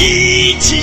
一起。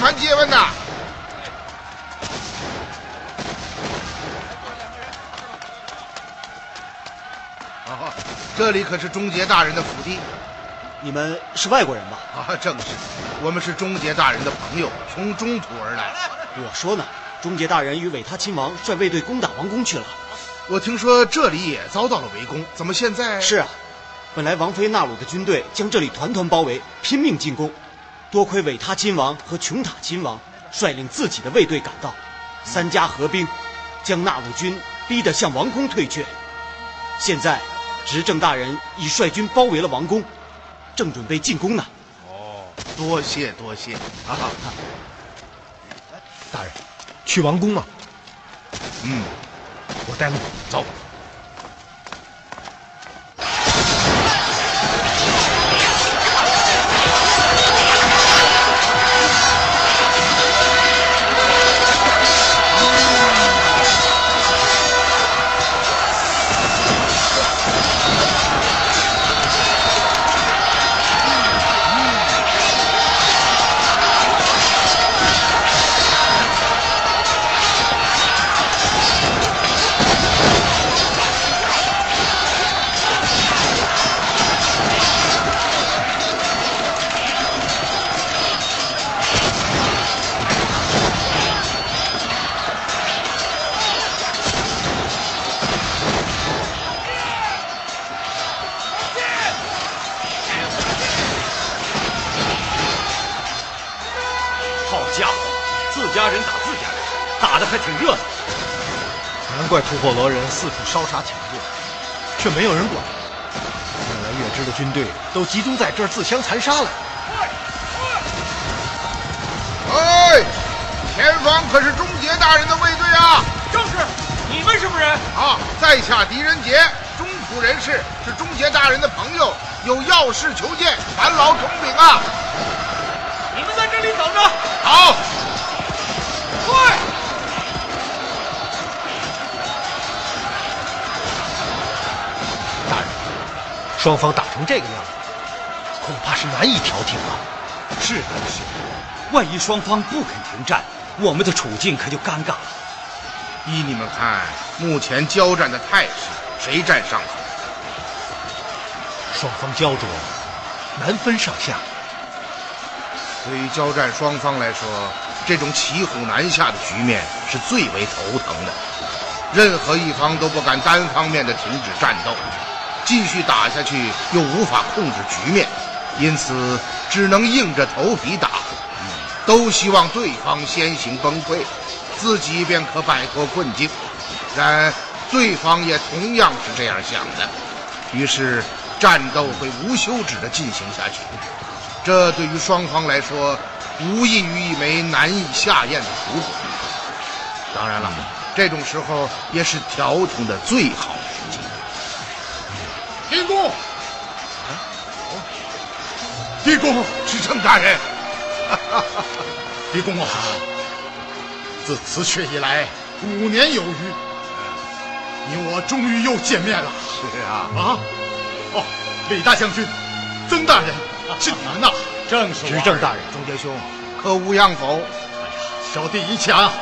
相谈借问呐。啊，这里可是终结大人的府邸你们是外国人吧？啊！正是，我们是终结大人的朋友，从中土而来。我说呢，终结大人与韦他亲王率卫队攻打王宫去了。我听说这里也遭到了围攻，怎么现在是啊，本来王妃纳鲁的军队将这里团团包围，拼命进攻。多亏韦他亲王和琼塔亲王率领自己的卫队赶到，三家合兵，将纳鲁军逼得向王宫退却。现在，执政大人已率军包围了王宫，正准备进攻呢。哦多谢多谢啊！大人，去王宫吗？嗯，我带路，走。烧杀抢掠，却没有人管。看来月支的军队都集中在这儿自相残杀了。哎，前方可是忠杰大人的卫队啊！正是，你们什么人？啊，在下狄仁杰，中土人士，是忠杰大人的朋友，有要事求见，烦劳统领啊！你们在这里等着。好。双方打成这个样子，恐怕是难以调停啊！是啊，是。万一双方不肯停战，我们的处境可就尴尬了。依你们看，目前交战的态势，谁占上风？双方焦灼，难分上下。对于交战双方来说，这种骑虎难下的局面是最为头疼的。任何一方都不敢单方面的停止战斗。继续打下去又无法控制局面，因此只能硬着头皮打。都希望对方先行崩溃，自己便可摆脱困境。然对方也同样是这样想的，于是战斗会无休止地进行下去。这对于双方来说，无异于一枚难以下咽的苦果。当然了，这种时候也是调停的最好。狄公，狄公，执政大人，狄公啊，自辞去以来五年有余，你我终于又见面了。是啊，啊，哦，李大将军，曾大人，是你们呐！正是执政大人，钟杰兄，可无恙否？哎呀，小弟一强，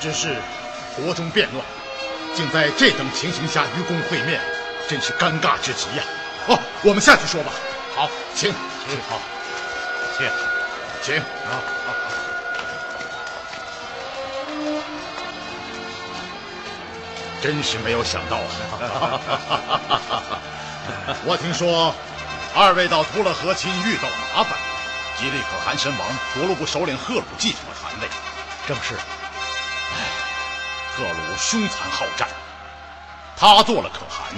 只是国中变乱，竟在这等情形下与公会面。真是尴尬之极呀！哦，我们下去说吧。好，请，请好，请，请啊！真是没有想到啊！我听说二位到图勒河亲遇到了麻烦，吉利可汗身亡，卓鲁部首领赫鲁继承了汗位。正是。唉，赫鲁凶残好战，他做了可汗。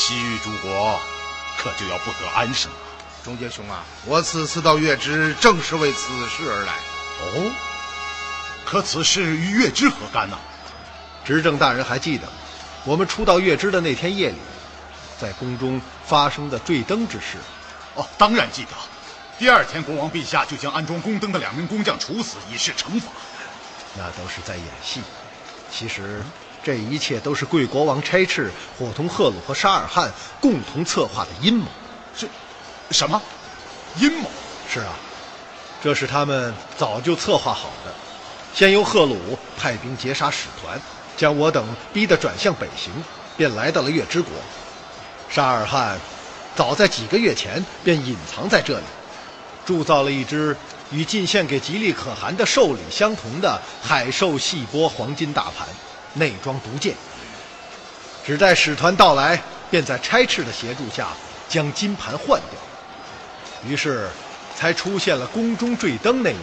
西域诸国可就要不得安生了。钟杰兄啊，我此次到月支正是为此事而来。哦，可此事与月支何干呢？执政大人还记得，我们初到月支的那天夜里，在宫中发生的坠灯之事。哦，当然记得。第二天，国王陛下就将安装宫灯的两名工匠处死，以示惩罚。那都是在演戏。其实。这一切都是贵国王差斥伙同赫鲁和沙尔汗共同策划的阴谋。是，什么？阴谋？是啊，这是他们早就策划好的。先由赫鲁派兵截杀使团，将我等逼得转向北行，便来到了月之国。沙尔汗早在几个月前便隐藏在这里，铸造了一只与进献给吉利可汗的寿礼相同的海兽细波黄金大盘。内装毒箭，只待使团到来，便在差赤的协助下将金盘换掉。于是，才出现了宫中坠灯那一幕。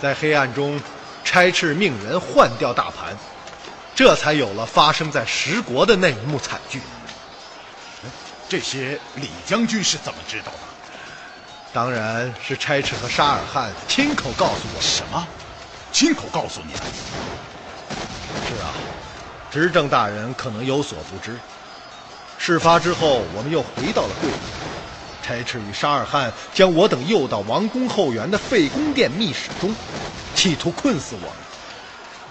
在黑暗中，差赤命人换掉大盘，这才有了发生在十国的那一幕惨剧。这些李将军是怎么知道的？当然是差赤和沙尔汗亲口告诉我。什么？亲口告诉你？执政大人可能有所不知，事发之后，我们又回到了贵国。差赤与沙尔汗将我等诱到王宫后园的废宫殿密室中，企图困死我们。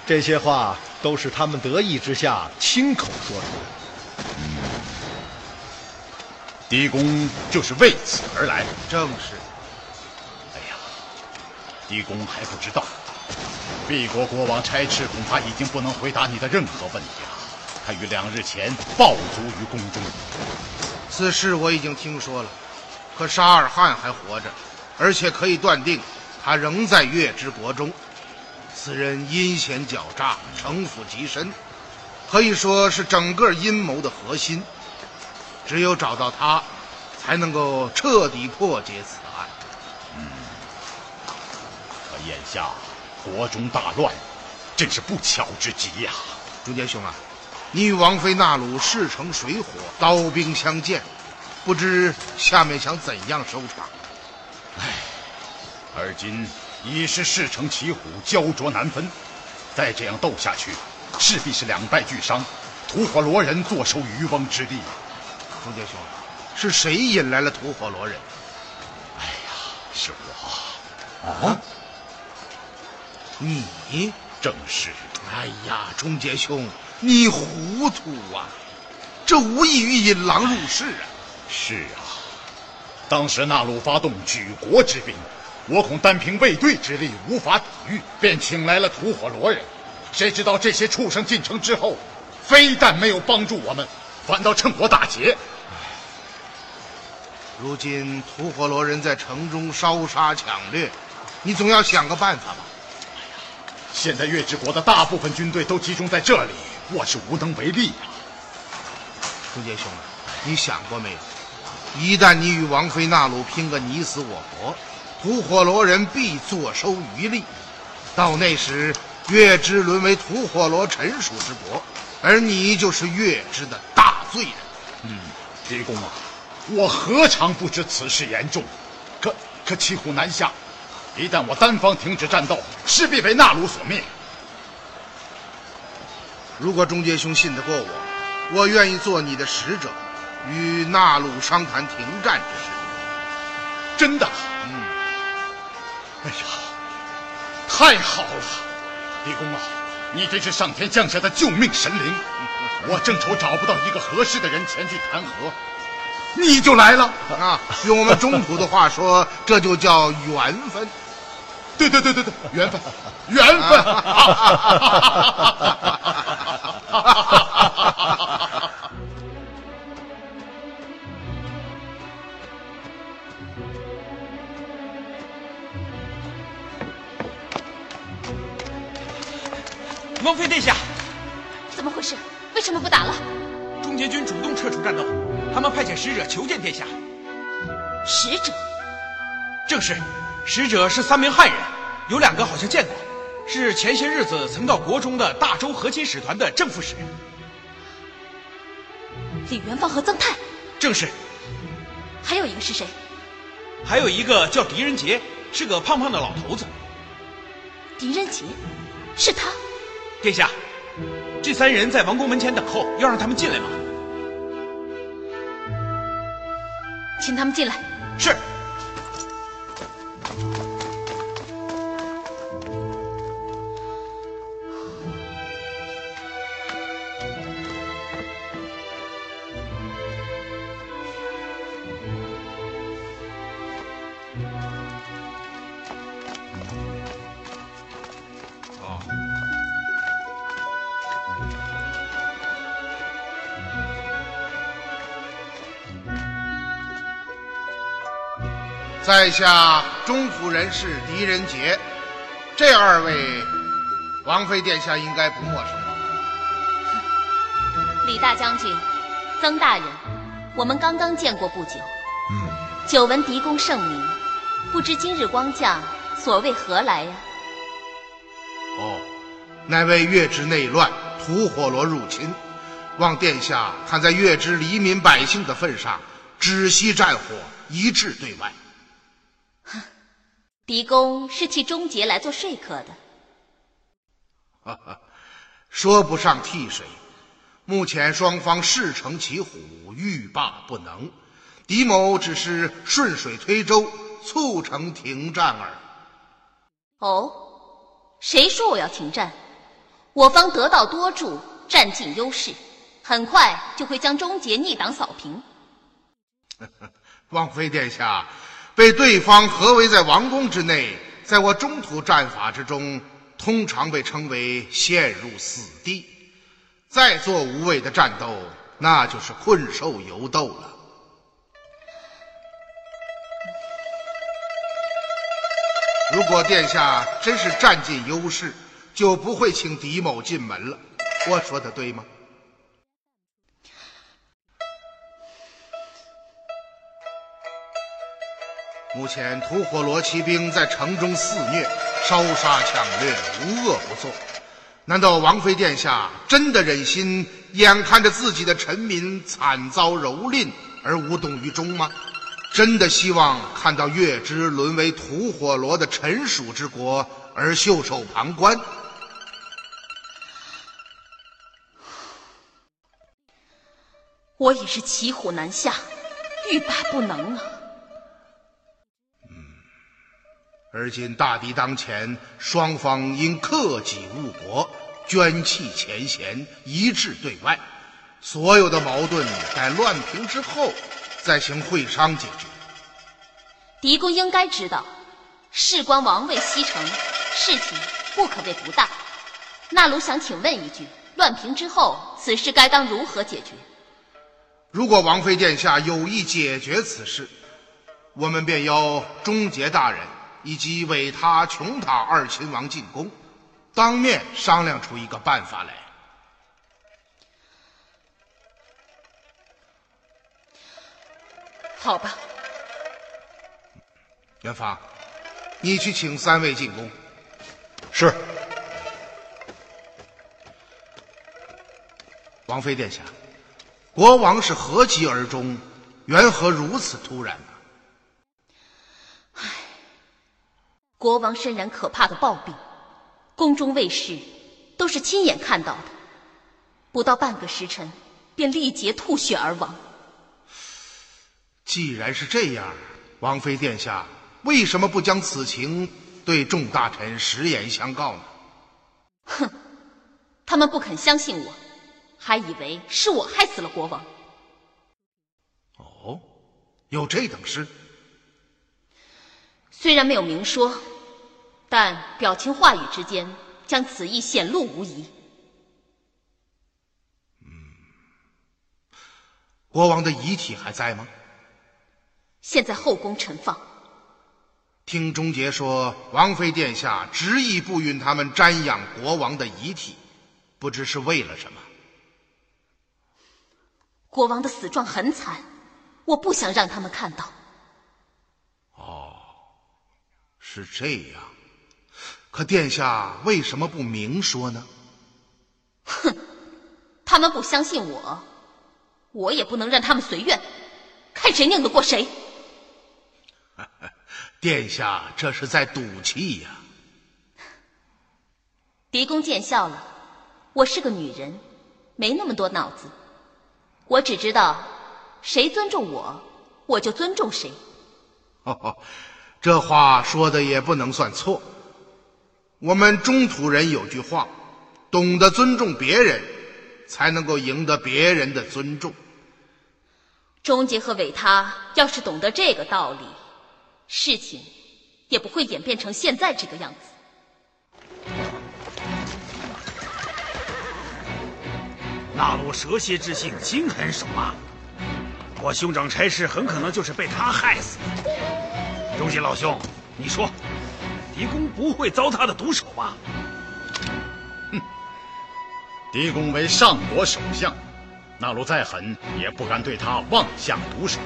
这些话都是他们得意之下亲口说出的。狄公就是为此而来。正是。哎呀，狄公还不知道，敝国国王差斥恐怕已经不能回答你的任何问题了。他于两日前暴卒于宫中。此事我已经听说了。可沙尔汗还活着，而且可以断定，他仍在月之国中。此人阴险狡诈，城府极深，可以说是整个阴谋的核心。只有找到他，才能够彻底破解此案。嗯，可眼下国中大乱，真是不巧之极呀！朱杰兄啊，你与王妃纳鲁势成水火，刀兵相见。不知下面想怎样收场？唉，而今已是势成骑虎，焦灼难分。再这样斗下去，势必是两败俱伤，吐火罗人坐收渔翁之利。朱杰兄，是谁引来了吐火罗人？哎呀，是我。啊？你？正是。哎呀，钟杰兄，你糊涂啊！这无异于引狼入室啊！是啊，当时纳鲁发动举国之兵，我恐单凭卫队之力无法抵御，便请来了吐火罗人。谁知道这些畜生进城之后，非但没有帮助我们，反倒趁火打劫。如今吐火罗人在城中烧杀抢掠，你总要想个办法吧？现在月之国的大部分军队都集中在这里，我是无能为力呀。朱杰兄，你想过没有？一旦你与王妃纳鲁拼个你死我活，吐火罗人必坐收渔利。到那时，月之沦为吐火罗臣属之国，而你就是月之的大罪人。嗯，狄公啊，我何尝不知此事严重？可可骑虎难下，一旦我单方停止战斗，势必被纳鲁所灭。如果钟杰兄信得过我，我愿意做你的使者。与纳鲁商谈停战之事，真的？嗯。哎呀，太好了！李公啊，你真是上天降下的救命神灵！我正愁找不到一个合适的人前去谈和，你就来了啊！用我们中土的话说，这就叫缘分。对对对对对，缘分，缘分！王妃殿下，怎么回事？为什么不打了？中捷军主动撤出战斗，他们派遣使者求见殿下。使者？正是，使者是三名汉人，有两个好像见过，是前些日子曾到国中的大周和亲使团的正副使。李元芳和曾泰？正是。还有一个是谁？还有一个叫狄仁杰，是个胖胖的老头子。狄仁杰，是他。殿下，这三人在王宫门前等候，要让他们进来吗？请他们进来。是。在下中府人士狄仁杰，这二位，王妃殿下应该不陌生吧？李大将军，曾大人，我们刚刚见过不久。嗯。久闻狄公盛名，不知今日光降，所谓何来呀？哦，乃为月之内乱，吐火罗入侵，望殿下看在月之黎民百姓的份上，止息战火，一致对外。哼，狄公是替钟杰来做说客的。哈哈，说不上替谁，目前双方势成骑虎，欲罢不能。狄某只是顺水推舟，促成停战耳。哦，谁说我要停战？我方得道多助，占尽优势，很快就会将终结逆党扫平。王妃殿下，被对方合围在王宫之内，在我中土战法之中，通常被称为陷入死地。再做无谓的战斗，那就是困兽犹斗了。如果殿下真是占尽优势，就不会请狄某进门了。我说的对吗？目前吐火罗骑兵在城中肆虐，烧杀抢掠，无恶不作。难道王妃殿下真的忍心眼看着自己的臣民惨遭蹂躏而无动于衷吗？真的希望看到月之沦为吐火罗的臣属之国而袖手旁观？我已是骑虎难下，欲罢不能啊！而今大敌当前，双方因克己误国，捐弃前嫌，一致对外。所有的矛盾待乱平之后。再行会商解决。狄公应该知道，事关王位西城，事情不可谓不大。那鲁想请问一句：乱平之后，此事该当如何解决？如果王妃殿下有意解决此事，我们便邀终结大人以及韦他、琼塔二亲王进宫，当面商量出一个办法来。好吧，元芳，你去请三位进宫。是。王妃殿下，国王是何疾而终？缘何如此突然国王身染可怕的暴病，宫中卫士都是亲眼看到的，不到半个时辰，便力竭吐血而亡。既然是这样，王妃殿下为什么不将此情对众大臣实言相告呢？哼，他们不肯相信我，还以为是我害死了国王。哦，有这等事？虽然没有明说，但表情话语之间将此意显露无遗。嗯，国王的遗体还在吗？现在后宫陈放。听钟杰说，王妃殿下执意不允他们瞻仰国王的遗体，不知是为了什么。国王的死状很惨，我不想让他们看到。哦，是这样。可殿下为什么不明说呢？哼，他们不相信我，我也不能让他们随愿，看谁拧得过谁。殿下这是在赌气呀！狄公见笑了。我是个女人，没那么多脑子。我只知道，谁尊重我，我就尊重谁。这话说的也不能算错。我们中土人有句话：懂得尊重别人，才能够赢得别人的尊重。终结和伟他要是懂得这个道理。事情也不会演变成现在这个样子。那鲁蛇蝎之性，心狠手辣，我兄长差事很可能就是被他害死的。中杰老兄，你说，狄公不会遭他的毒手吧？哼，狄公为上国首相，那路再狠也不敢对他妄下毒手。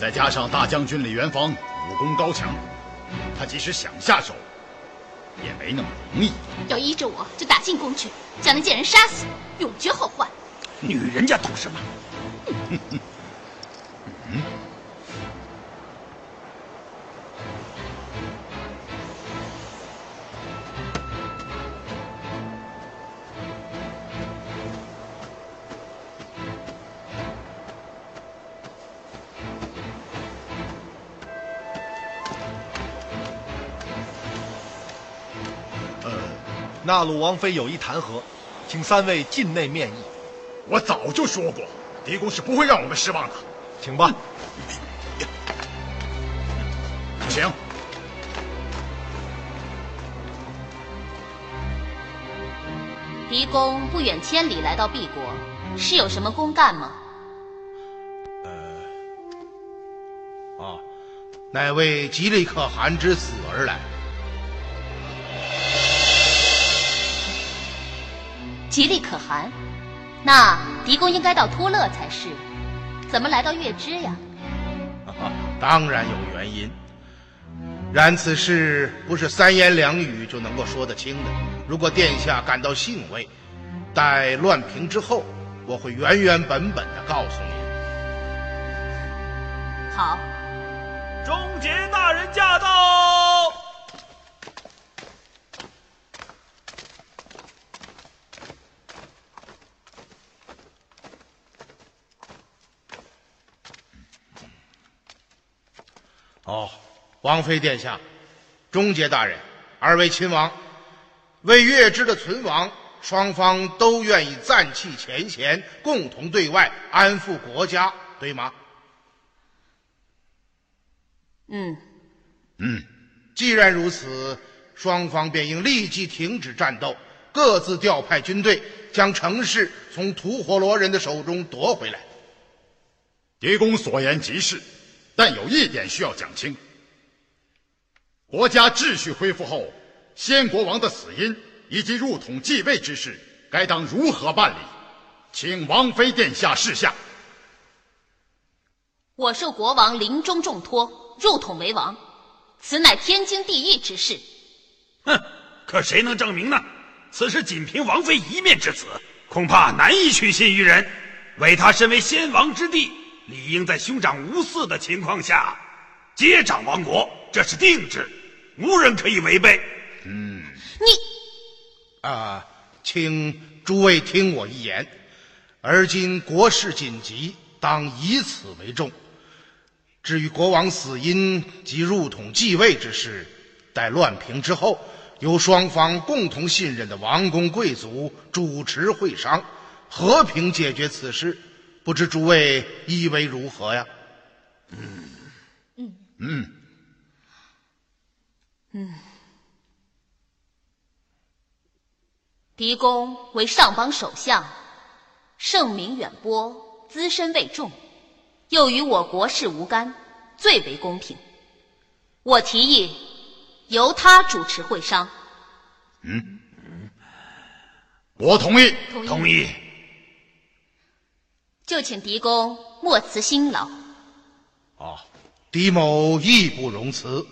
再加上大将军李元芳武功高强，他即使想下手，也没那么容易。要依着我，就打进宫去，将那贱人杀死，永绝后患。女人家懂什么？纳鲁王妃有意弹劾，请三位进内面议。我早就说过，狄公是不会让我们失望的。请吧。请。狄公不远千里来到敝国，是有什么公干吗？呃啊，乃为吉利可汗之死而来。吉利可汗，那狄公应该到托勒才是，怎么来到月支呀？当然有原因，然此事不是三言两语就能够说得清的。如果殿下感到兴味，待乱平之后，我会原原本本的告诉您。好，终结大人驾到。哦，王妃殿下，终结大人，二位亲王，为月支的存亡，双方都愿意暂弃前嫌，共同对外安抚国家，对吗？嗯嗯，既然如此，双方便应立即停止战斗，各自调派军队，将城市从吐火罗人的手中夺回来。狄公所言极是。但有一点需要讲清：国家秩序恢复后，先国王的死因以及入统继位之事，该当如何办理？请王妃殿下示下。我受国王临终重托，入统为王，此乃天经地义之事。哼！可谁能证明呢？此事仅凭王妃一面之词，恐怕难以取信于人。唯他身为先王之弟。理应在兄长无嗣的情况下接掌王国，这是定制，无人可以违背。嗯，你啊，请诸位听我一言。而今国事紧急，当以此为重。至于国王死因及入统继位之事，待乱平之后，由双方共同信任的王公贵族主持会商，和平解决此事。不知诸位意为如何呀？嗯嗯嗯嗯。狄公为上邦首相，盛名远播，资深位重，又与我国事无干，最为公平。我提议由他主持会商。嗯，我同意，同意。就请狄公莫辞辛劳。哦，狄某义不容辞。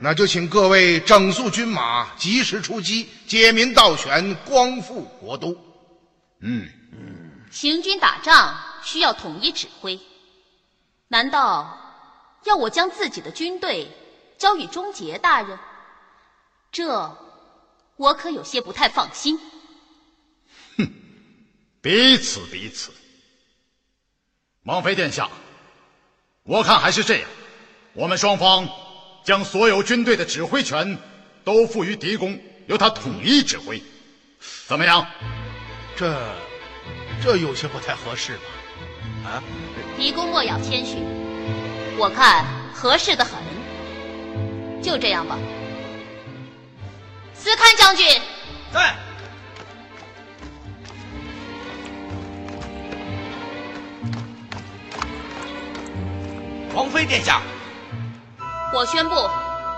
那就请各位整肃军马，及时出击，解民倒悬，光复国都。嗯嗯。行军打仗需要统一指挥，难道要我将自己的军队交与终结大人？这我可有些不太放心。彼此彼此，王妃殿下，我看还是这样，我们双方将所有军队的指挥权都赋予狄公，由他统一指挥，怎么样？这这有些不太合适吧？啊？狄公莫要谦虚，我看合适的很。就这样吧。司堪将军在。王妃殿下，我宣布，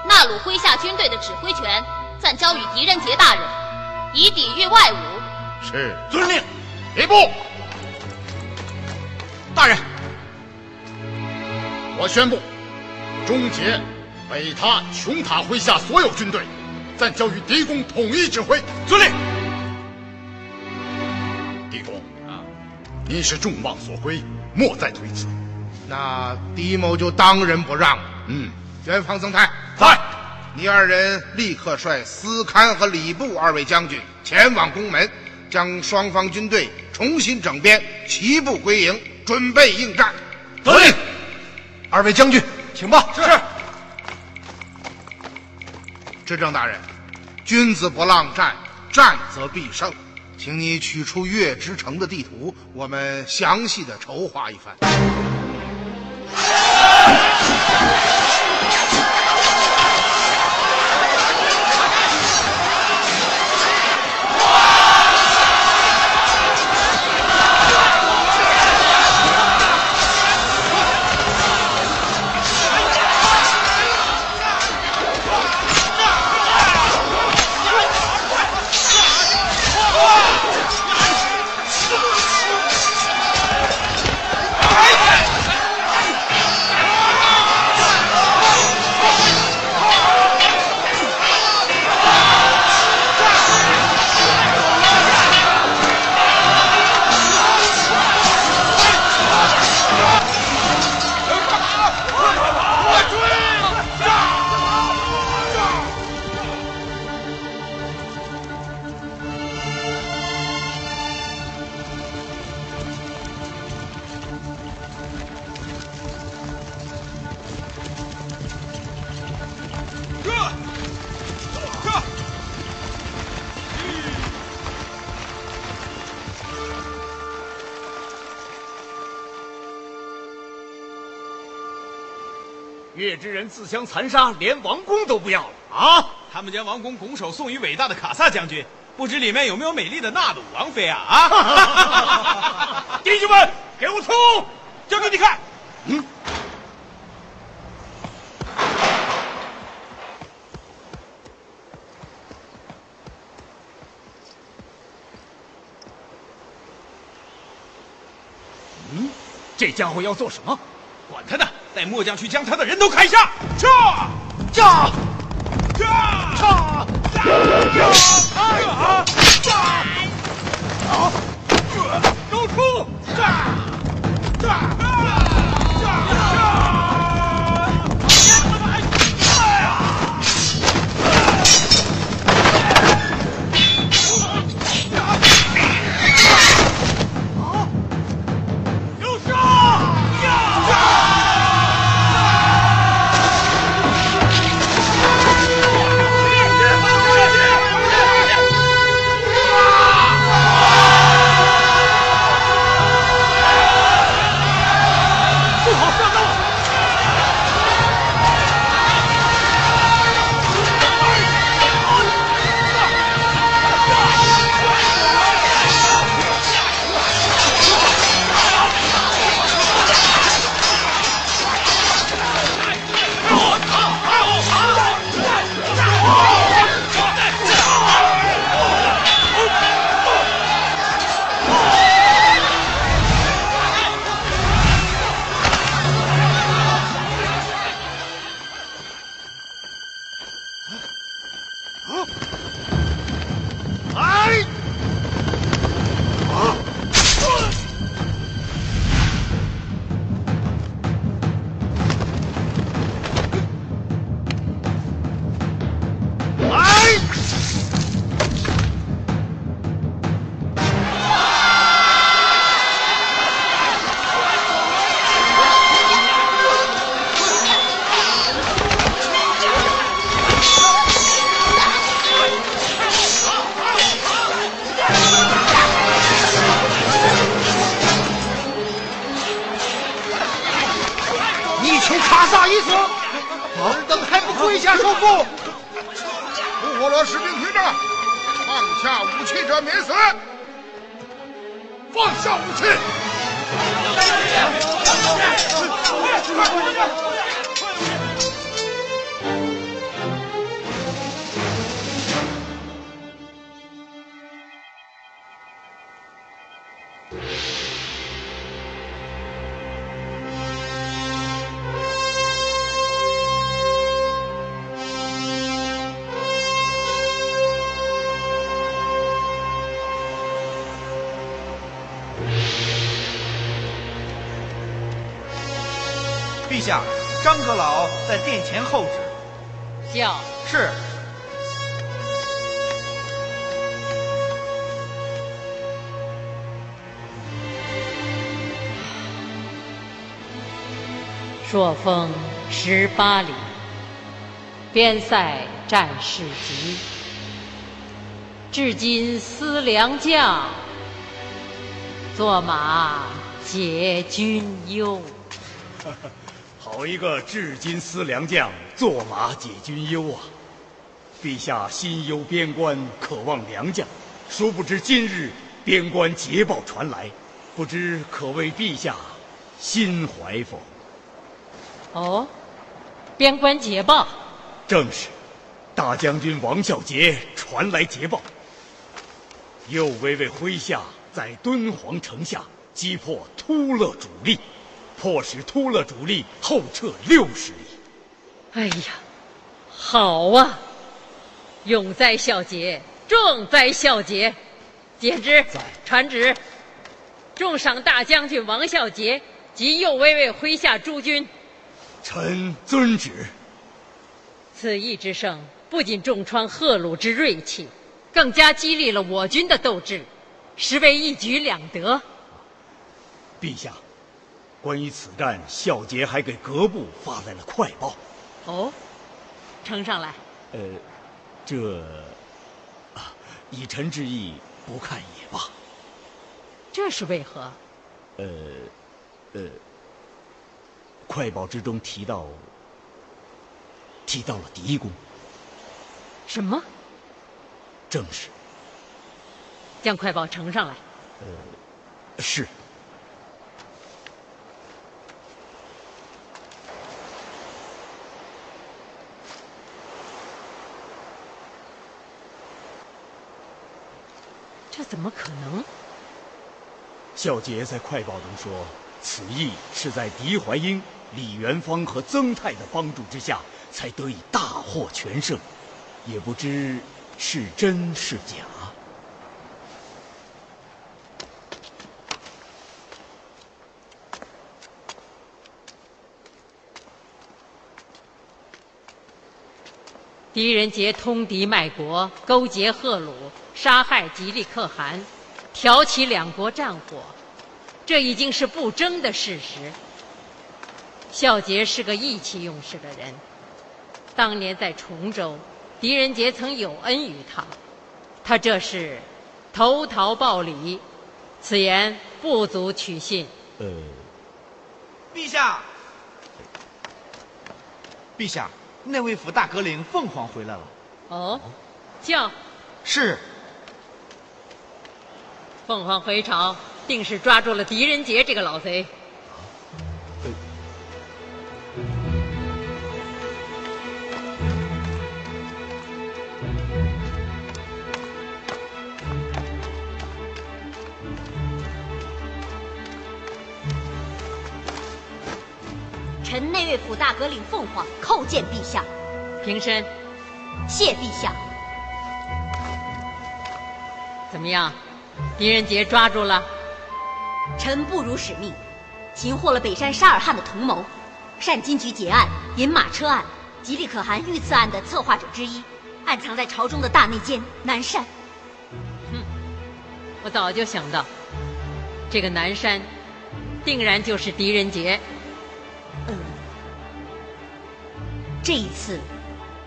纳鲁麾下军队的指挥权暂交与狄仁杰大人，以抵御外侮。是，遵令。礼部，大人，我宣布，终结北塔、琼塔麾下所有军队，暂交与狄公统一指挥。遵令。狄公啊，你是众望所归，莫再推辞。那狄某就当仁不让了。嗯，元方曾泰在，你二人立刻率司堪和礼部二位将军前往宫门，将双方军队重新整编，齐步归营，准备应战。得令。二位将军，请吧。是。执政大人，君子不浪战，战则必胜。请你取出月之城的地图，我们详细的筹划一番。月之人自相残杀，连王宫都不要了啊！他们将王宫拱手送与伟大的卡萨将军，不知里面有没有美丽的纳鲁王妃啊？啊！弟兄们，给我冲！交给你看。嗯。嗯，这家伙要做什么？管他的！带末将去将他的人头砍下！杀！杀！杀！杀！杀！杀！啊！都出！杀！收复吐火罗士兵听着放下武器者免死。放下武器放下武器。张阁老在殿前候旨。叫是。朔风十八里，边塞战事急，至今思良将，坐马解君忧。好一个至今思良将，坐马解军忧啊！陛下心忧边关，渴望良将，殊不知今日边关捷报传来，不知可为陛下心怀否？哦，边关捷报，正是。大将军王孝杰传来捷报，右威卫麾下在敦煌城下击破突勒主力，迫使突勒主力后撤六十里。哎呀，好啊！永哉孝杰，壮哉孝杰！简之，传旨，重赏大将军王孝杰及右威卫麾下诸军。臣遵旨。此役之胜。不仅重创赫鲁之锐气，更加激励了我军的斗志，实为一举两得。陛下，关于此战，孝杰还给阁部发来了快报。哦，呈上来。呃，这，啊，以臣之意，不看也罢。这是为何？呃，呃，快报之中提到，提到了狄公。什么？正是。将快报呈上来。呃，是。这怎么可能？孝杰在快报中说，此役是在狄怀英、李元芳和曾泰的帮助之下，才得以大获全胜。也不知是真是假。狄仁杰通敌卖国，勾结贺鲁，杀害吉利可汗，挑起两国战火，这已经是不争的事实。孝杰是个意气用事的人，当年在崇州。狄仁杰曾有恩于他，他这是投桃报李，此言不足取信。呃，陛下，陛下，内卫府大阁领凤凰回来了。哦，叫是。凤凰回朝，定是抓住了狄仁杰这个老贼。臣内卫府大阁领凤凰叩见陛下，平身，谢陛下。怎么样，狄仁杰抓住了？臣不辱使命，擒获了北山沙尔汗的同谋，善金局劫案、银马车案、吉利可汗遇刺案的策划者之一，暗藏在朝中的大内奸南山。哼，我早就想到，这个南山，定然就是狄仁杰。这一次，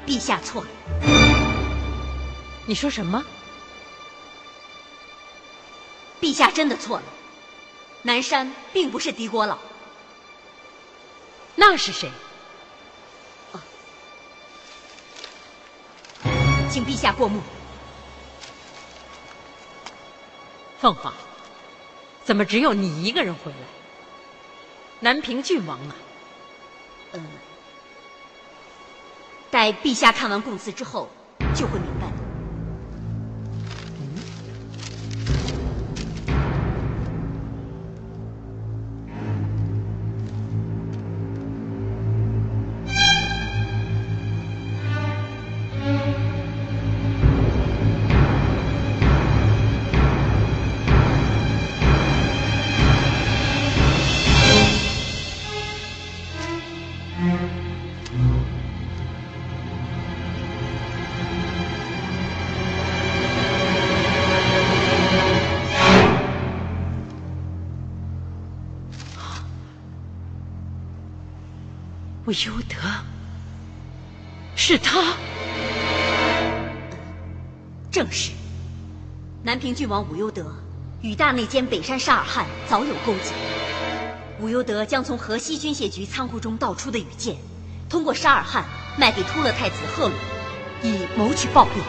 陛下错了。你说什么？陛下真的错了。南山并不是狄国老。那是谁？啊，请陛下过目。凤凰，怎么只有你一个人回来？南平郡王呢？嗯，待陛下看完供词之后，就会明白。不由得，是他。正是，南平郡王武攸德与大内监北山沙尔汗早有勾结。武攸德将从河西军械局仓库中盗出的羽箭，通过沙尔汗卖给突勒太子赫鲁，以谋取暴利。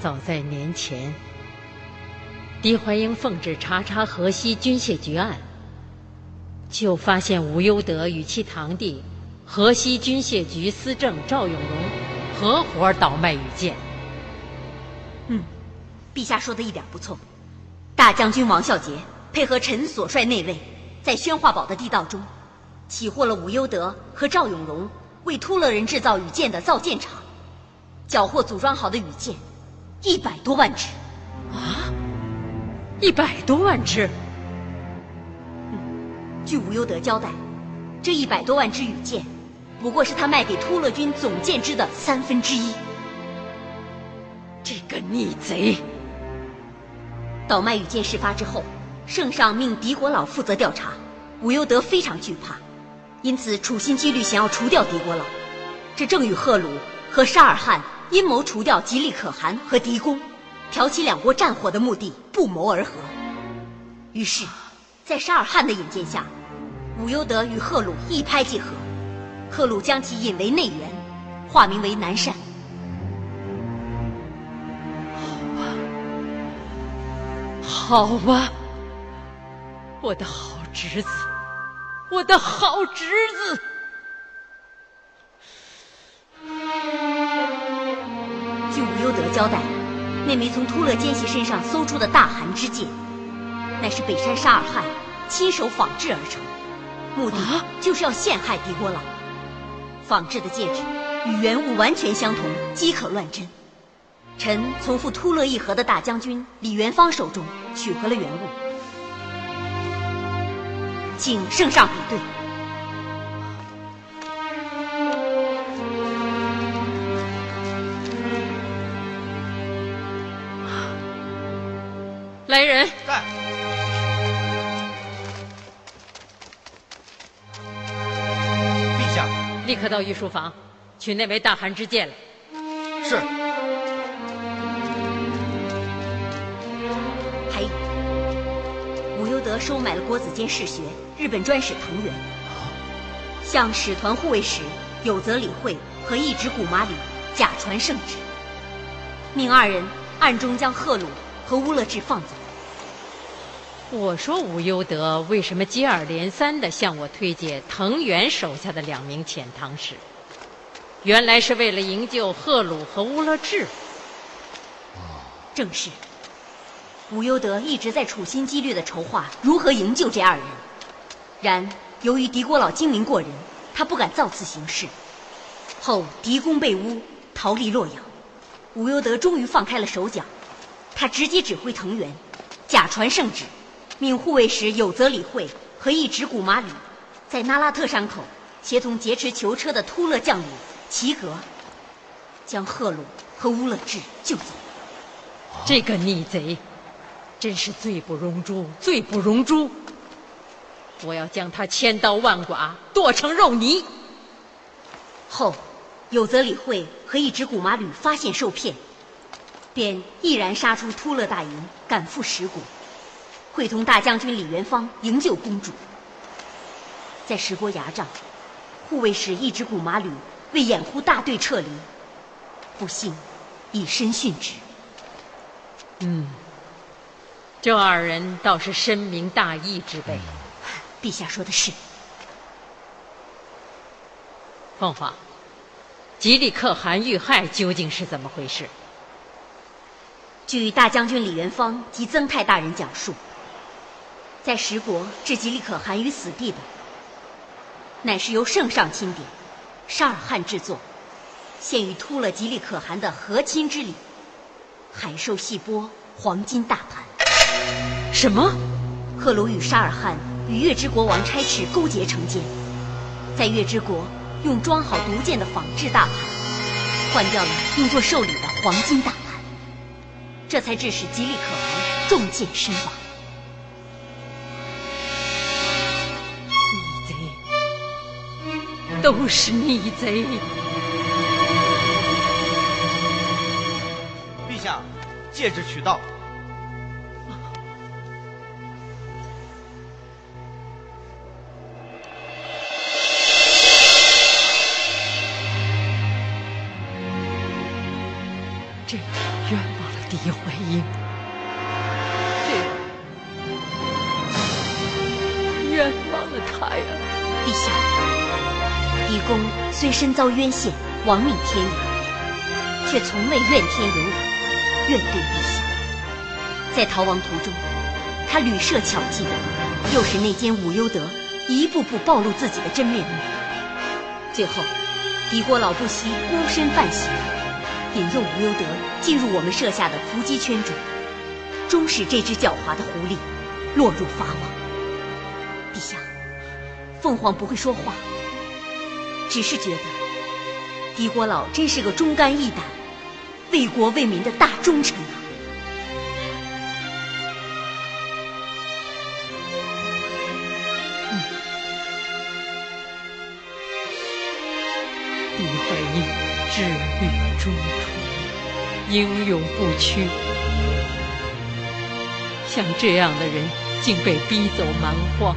早在年前，狄怀英奉旨查查河西军械局案，就发现武攸德与其堂弟河西军械局司政赵永荣合伙倒卖羽箭。嗯，陛下说的一点不错。大将军王孝杰配合臣所率内卫，在宣化堡的地道中，起获了武攸德和赵永荣为突勒人制造羽箭的造箭厂，缴获组装好的羽箭。一百多万支，啊！一百多万支。据吴攸德交代，这一百多万支羽箭，不过是他卖给突勒军总箭支的三分之一。这个逆贼！倒卖羽箭事发之后，圣上命狄国老负责调查，吴攸德非常惧怕，因此处心积虑想要除掉狄国老。这正与赫鲁和沙尔汗。阴谋除掉吉利可汗和狄公，挑起两国战火的目的不谋而合。于是，在沙尔汗的引荐下，武攸德与赫鲁一拍即合。赫鲁将其引为内援，化名为南山。好吧，好吧，我的好侄子，我的好侄子。优德交代，那枚从突勒奸细身上搜出的大汗之剑，乃是北山沙尔汗亲手仿制而成，目的就是要陷害狄国老。仿制的戒指与原物完全相同，即可乱真。臣从赴突勒议和的大将军李元芳手中取回了原物，请圣上比对。来人，刻到御书房，取那枚大汗之剑来。是。还有，武攸德收买了国子监侍学、日本专使藤原，向使团护卫使有泽理惠和一直古麻里假传圣旨，命二人暗中将赫鲁和乌勒志放走。我说武攸德为什么接二连三地向我推荐藤原手下的两名遣唐使？原来是为了营救赫鲁和乌勒志。正是。武攸德一直在处心积虑地筹划如何营救这二人，然由于狄国老精明过人，他不敢造次行事。后狄公被诬，逃离洛阳，武攸德终于放开了手脚，他直接指挥藤原，假传圣旨。命护卫使有泽理会和一支古马吕，在那拉特山口协同劫持囚车的突勒将领齐格，将赫鲁和乌勒志救走。这个逆贼，真是罪不容诛，罪不容诛！我要将他千刀万剐，剁成肉泥。后，有泽理会和一支古马吕发现受骗，便毅然杀出突勒大营，赶赴石国。会同大将军李元芳营救公主，在石锅崖上，护卫使一支古马吕为掩护大队撤离，不幸以身殉职。嗯，这二人倒是深明大义之辈。陛下说的是。凤凰，吉利可汗遇害究竟是怎么回事？据大将军李元芳及曾太大人讲述。在十国置吉利可汗于死地的，乃是由圣上钦点，沙尔汗制作，献于突了吉利可汗的和亲之礼，海兽细波黄金大盘。什么？赫鲁与沙尔汗与月之国王差池勾结成奸，在月之国用装好毒箭的仿制大盘，换掉了用作寿礼的黄金大盘，这才致使吉利可汗中箭身亡。都是逆贼！陛下，戒指取到。这冤枉了狄怀英，公虽身遭冤陷，亡命天涯，却从未怨天尤人，怨对陛下。在逃亡途中，他屡设巧计，诱使内奸武攸德一步步暴露自己的真面目。最后，狄国老不惜孤身犯险。引诱无忧德进入我们设下的伏击圈中，终使这只狡猾的狐狸落入法网。陛下，凤凰不会说话，只是觉得狄国老真是个忠肝义胆、为国为民的大忠臣啊！狄怀英智虑忠纯，英勇不屈。像这样的人，竟被逼走蛮荒，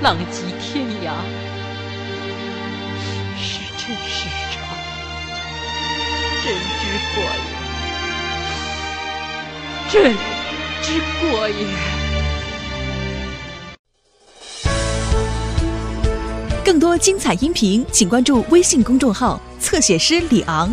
浪迹天涯，真是长，真之过也，朕之过也。更多精彩音频，请关注微信公众号“侧写师李昂”。